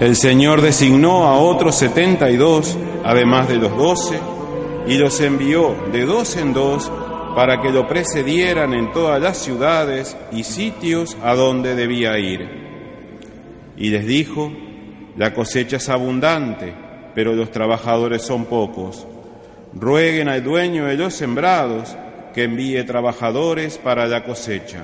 El Señor designó a otros setenta y dos, además de los doce, y los envió de dos en dos para que lo precedieran en todas las ciudades y sitios a donde debía ir. Y les dijo, la cosecha es abundante, pero los trabajadores son pocos. Rueguen al dueño de los sembrados que envíe trabajadores para la cosecha.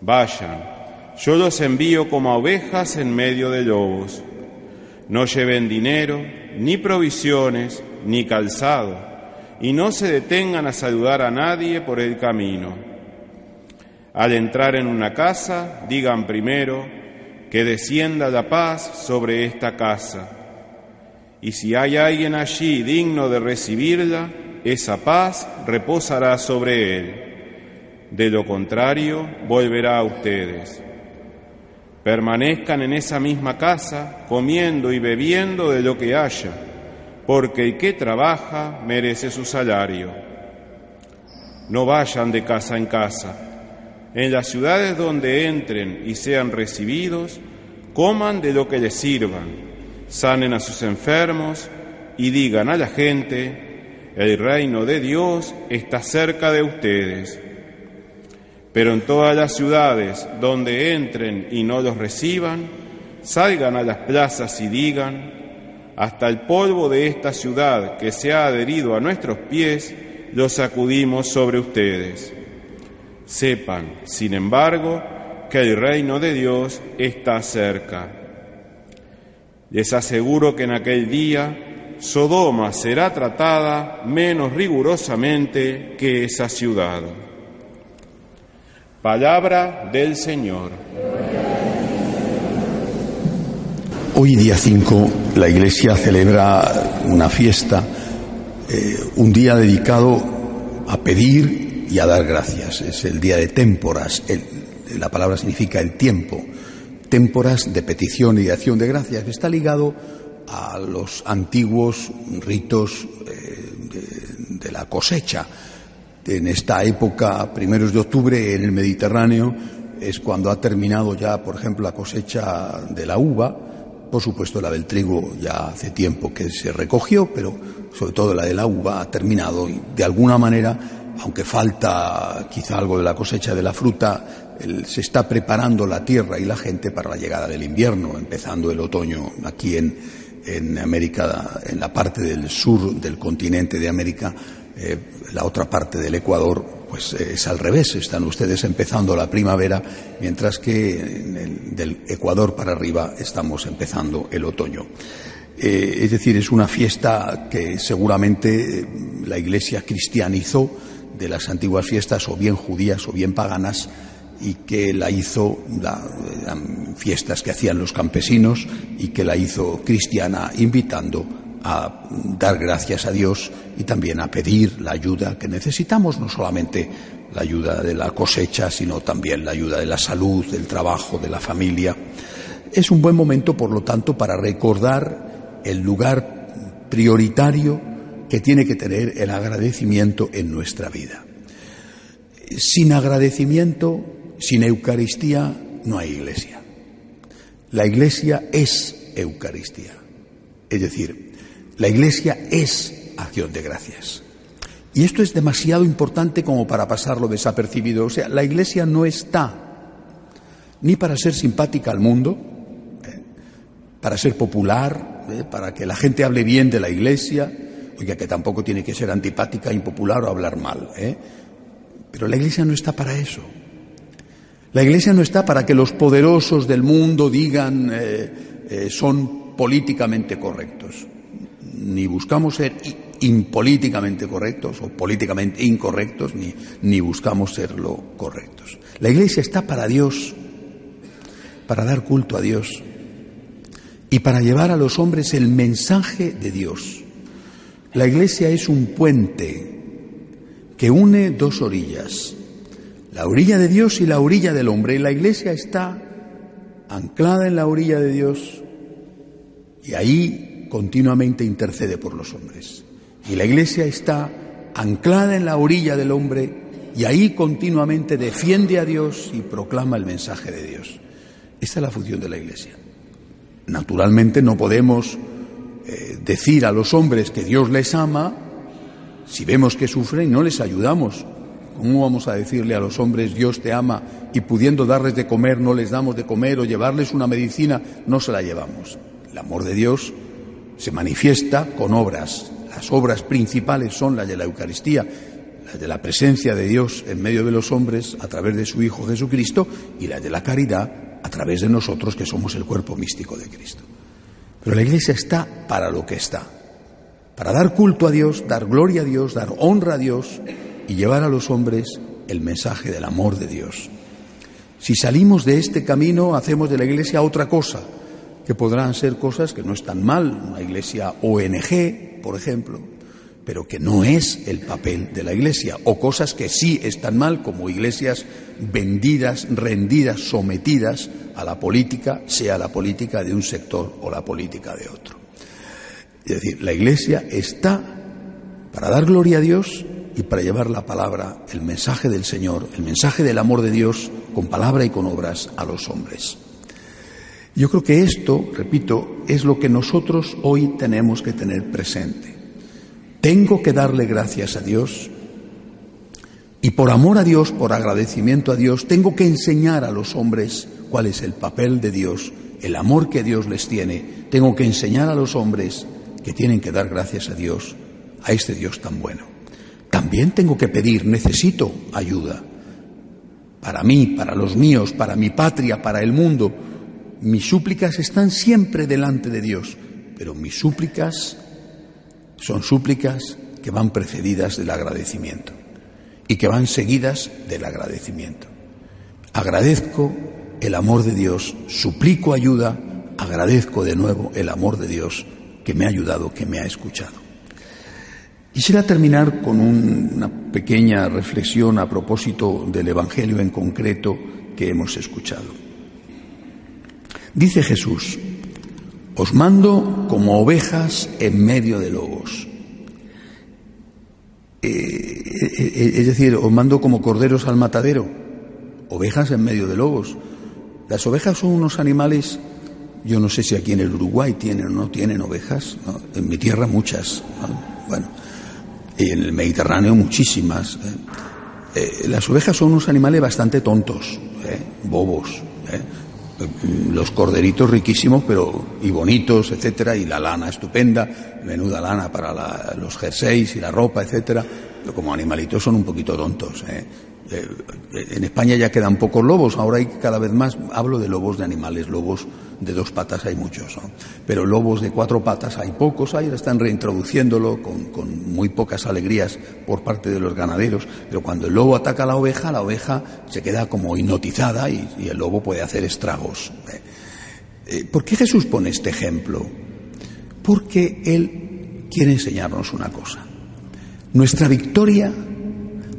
Vayan, yo los envío como ovejas en medio de lobos. No lleven dinero, ni provisiones, ni calzado, y no se detengan a saludar a nadie por el camino. Al entrar en una casa, digan primero que descienda la paz sobre esta casa. Y si hay alguien allí digno de recibirla, esa paz reposará sobre él. De lo contrario, volverá a ustedes. Permanezcan en esa misma casa, comiendo y bebiendo de lo que haya, porque el que trabaja merece su salario. No vayan de casa en casa. En las ciudades donde entren y sean recibidos, coman de lo que les sirvan, sanen a sus enfermos y digan a la gente, el reino de Dios está cerca de ustedes. Pero en todas las ciudades donde entren y no los reciban, salgan a las plazas y digan, hasta el polvo de esta ciudad que se ha adherido a nuestros pies, lo sacudimos sobre ustedes. Sepan, sin embargo, que el reino de Dios está cerca. Les aseguro que en aquel día Sodoma será tratada menos rigurosamente que esa ciudad. Palabra del Señor. Hoy día 5 la Iglesia celebra una fiesta, eh, un día dedicado a pedir y a dar gracias. Es el día de témporas. la palabra significa el tiempo. Témporas de petición y de acción de gracias. Está ligado a los antiguos ritos eh, de la cosecha en esta época, primeros de octubre, en el Mediterráneo, es cuando ha terminado ya, por ejemplo, la cosecha de la uva. Por supuesto, la del trigo ya hace tiempo que se recogió, pero sobre todo la de la uva ha terminado y de alguna manera, aunque falta quizá algo de la cosecha de la fruta, se está preparando la tierra y la gente para la llegada del invierno, empezando el otoño aquí en, en América, en la parte del sur del continente de América eh, la otra parte del Ecuador, pues eh, es al revés. Están ustedes empezando la primavera, mientras que del Ecuador para arriba estamos empezando el otoño. Eh, es decir, es una fiesta que seguramente la Iglesia cristianizó de las antiguas fiestas, o bien judías o bien paganas, y que la hizo fiestas que hacían los campesinos y que la hizo cristiana invitando a dar gracias a Dios y también a pedir la ayuda que necesitamos, no solamente la ayuda de la cosecha, sino también la ayuda de la salud, del trabajo, de la familia. Es un buen momento, por lo tanto, para recordar el lugar prioritario que tiene que tener el agradecimiento en nuestra vida. Sin agradecimiento, sin Eucaristía, no hay iglesia. La iglesia es Eucaristía. Es decir, la Iglesia es acción de gracias. Y esto es demasiado importante como para pasarlo desapercibido. O sea, la Iglesia no está ni para ser simpática al mundo, eh, para ser popular, eh, para que la gente hable bien de la Iglesia, oiga, que tampoco tiene que ser antipática, impopular o hablar mal. ¿eh? Pero la Iglesia no está para eso. La Iglesia no está para que los poderosos del mundo digan son políticamente correctos ni buscamos ser impolíticamente correctos o políticamente incorrectos, ni, ni buscamos serlo correctos. La Iglesia está para Dios, para dar culto a Dios y para llevar a los hombres el mensaje de Dios. La Iglesia es un puente que une dos orillas, la orilla de Dios y la orilla del hombre. Y la Iglesia está anclada en la orilla de Dios y ahí continuamente intercede por los hombres. Y la Iglesia está anclada en la orilla del hombre y ahí continuamente defiende a Dios y proclama el mensaje de Dios. Esta es la función de la Iglesia. Naturalmente no podemos eh, decir a los hombres que Dios les ama si vemos que sufren y no les ayudamos. ¿Cómo vamos a decirle a los hombres Dios te ama y pudiendo darles de comer no les damos de comer o llevarles una medicina no se la llevamos? El amor de Dios se manifiesta con obras. Las obras principales son las de la Eucaristía, las de la presencia de Dios en medio de los hombres a través de su Hijo Jesucristo y las de la caridad a través de nosotros que somos el cuerpo místico de Cristo. Pero la Iglesia está para lo que está, para dar culto a Dios, dar gloria a Dios, dar honra a Dios y llevar a los hombres el mensaje del amor de Dios. Si salimos de este camino, hacemos de la Iglesia otra cosa, que podrán ser cosas que no están mal, una iglesia ONG, por ejemplo, pero que no es el papel de la iglesia, o cosas que sí están mal, como iglesias vendidas, rendidas, sometidas a la política, sea la política de un sector o la política de otro. Es decir, la iglesia está para dar gloria a Dios y para llevar la palabra, el mensaje del Señor, el mensaje del amor de Dios, con palabra y con obras a los hombres. Yo creo que esto, repito, es lo que nosotros hoy tenemos que tener presente. Tengo que darle gracias a Dios y por amor a Dios, por agradecimiento a Dios, tengo que enseñar a los hombres cuál es el papel de Dios, el amor que Dios les tiene. Tengo que enseñar a los hombres que tienen que dar gracias a Dios, a este Dios tan bueno. También tengo que pedir, necesito ayuda para mí, para los míos, para mi patria, para el mundo mis súplicas están siempre delante de Dios, pero mis súplicas son súplicas que van precedidas del agradecimiento y que van seguidas del agradecimiento. Agradezco el amor de Dios, suplico ayuda, agradezco de nuevo el amor de Dios que me ha ayudado, que me ha escuchado. Quisiera terminar con una pequeña reflexión a propósito del Evangelio en concreto que hemos escuchado. Dice Jesús, os mando como ovejas en medio de lobos. Eh, eh, eh, es decir, os mando como corderos al matadero, ovejas en medio de lobos. Las ovejas son unos animales, yo no sé si aquí en el Uruguay tienen o no tienen ovejas, en mi tierra muchas, bueno, en el Mediterráneo muchísimas. las ovejas son unos animales bastante tontos, bobos los corderitos riquísimos, pero y bonitos, etcétera, y la lana estupenda, menuda lana para los jerseys y la ropa, etcétera, pero como animalitos son un poquito tontos. ¿eh? Eh, en España ya quedan pocos lobos, ahora hay cada vez más, hablo de lobos de animales, lobos de dos patas hay muchos, pero lobos de cuatro patas hay pocos, ahí están reintroduciéndolo con, muy pocas alegrías por parte de los ganaderos, pero cuando el lobo ataca a la oveja, la oveja se queda como hipnotizada y, el lobo puede hacer estragos. ¿eh? Eh, ¿Por qué Jesús pone este ejemplo? Porque Él quiere enseñarnos una cosa. Nuestra victoria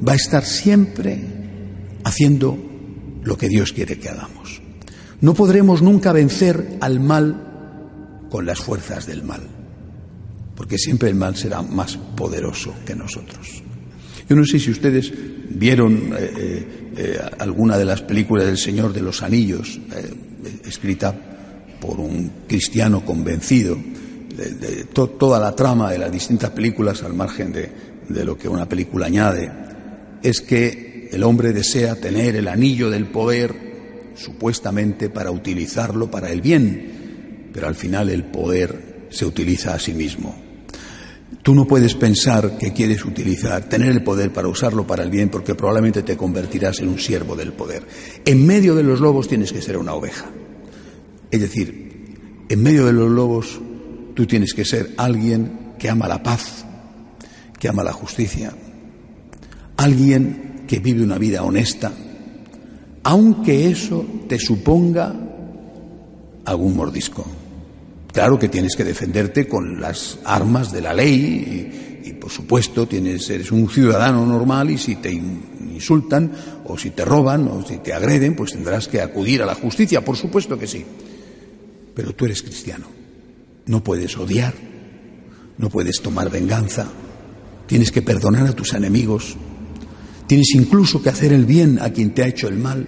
va a estar siempre haciendo lo que Dios quiere que hagamos. No podremos nunca vencer al mal con las fuerzas del mal, porque siempre el mal será más poderoso que nosotros. Yo no sé si ustedes vieron eh, eh, eh, alguna de las películas del Señor de los Anillos, escrita por un cristiano convencido, de, toda la trama de las distintas películas, al margen de lo que una película añade, es que el hombre desea tener el anillo del poder supuestamente para utilizarlo para el bien, pero al final el poder se utiliza a sí mismo. Tú no puedes pensar que quieres utilizar, tener el poder para usarlo para el bien, porque probablemente te convertirás en un siervo del poder. En medio de los lobos tienes que ser una oveja. Es decir, en medio de los lobos tú tienes que ser alguien que ama la paz, que ama la justicia, alguien que vive una vida honesta, aunque eso te suponga algún mordisco. Claro que tienes que defenderte con las armas de la ley y, por supuesto tienes, eres un ciudadano normal y si te insultan o si te roban o si te agreden, pues tendrás que acudir a la justicia, por supuesto que sí. Pero tú eres cristiano, no puedes odiar, no puedes tomar venganza, tienes que perdonar a tus enemigos, Tienes incluso que hacer el bien a quien te ha hecho el mal.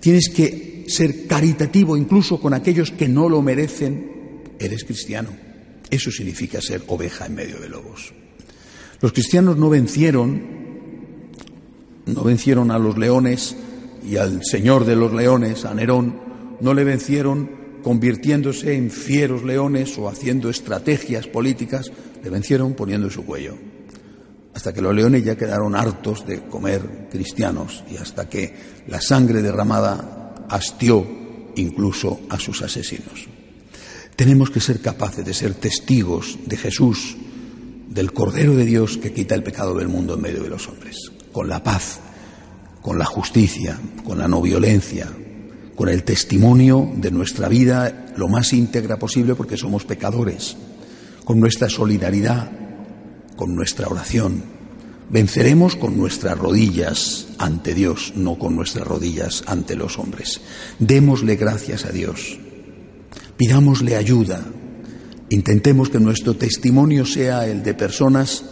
Tienes que ser caritativo incluso con aquellos que no lo merecen, eres cristiano. Eso significa ser oveja en medio de lobos. Los cristianos no vencieron, no vencieron a los leones y al señor de los leones, a Nerón, no le vencieron convirtiéndose en fieros leones o haciendo estrategias políticas, le vencieron poniendo su cuello. Hasta que los leones ya quedaron hartos de comer cristianos y hasta que la sangre derramada hastió incluso a sus asesinos. Tenemos que ser capaces de ser testigos de Jesús, del Cordero de Dios que quita el pecado del mundo en medio de los hombres, con la paz, con la justicia, con la no violencia, con el testimonio de nuestra vida lo más íntegra posible porque somos pecadores, con nuestra solidaridad, con nuestra oración. Venceremos con nuestras rodillas ante Dios, no con nuestras rodillas ante los hombres. Démosle gracias a Dios Pidámosle ayuda. Intentemos que nuestro testimonio sea el de personas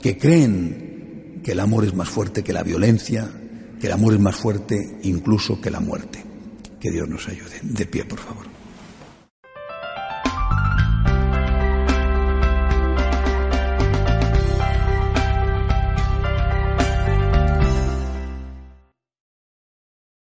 que creen que el amor es más fuerte que la violencia, que el amor es más fuerte incluso que la muerte. Que Dios nos ayude. De pie, por favor.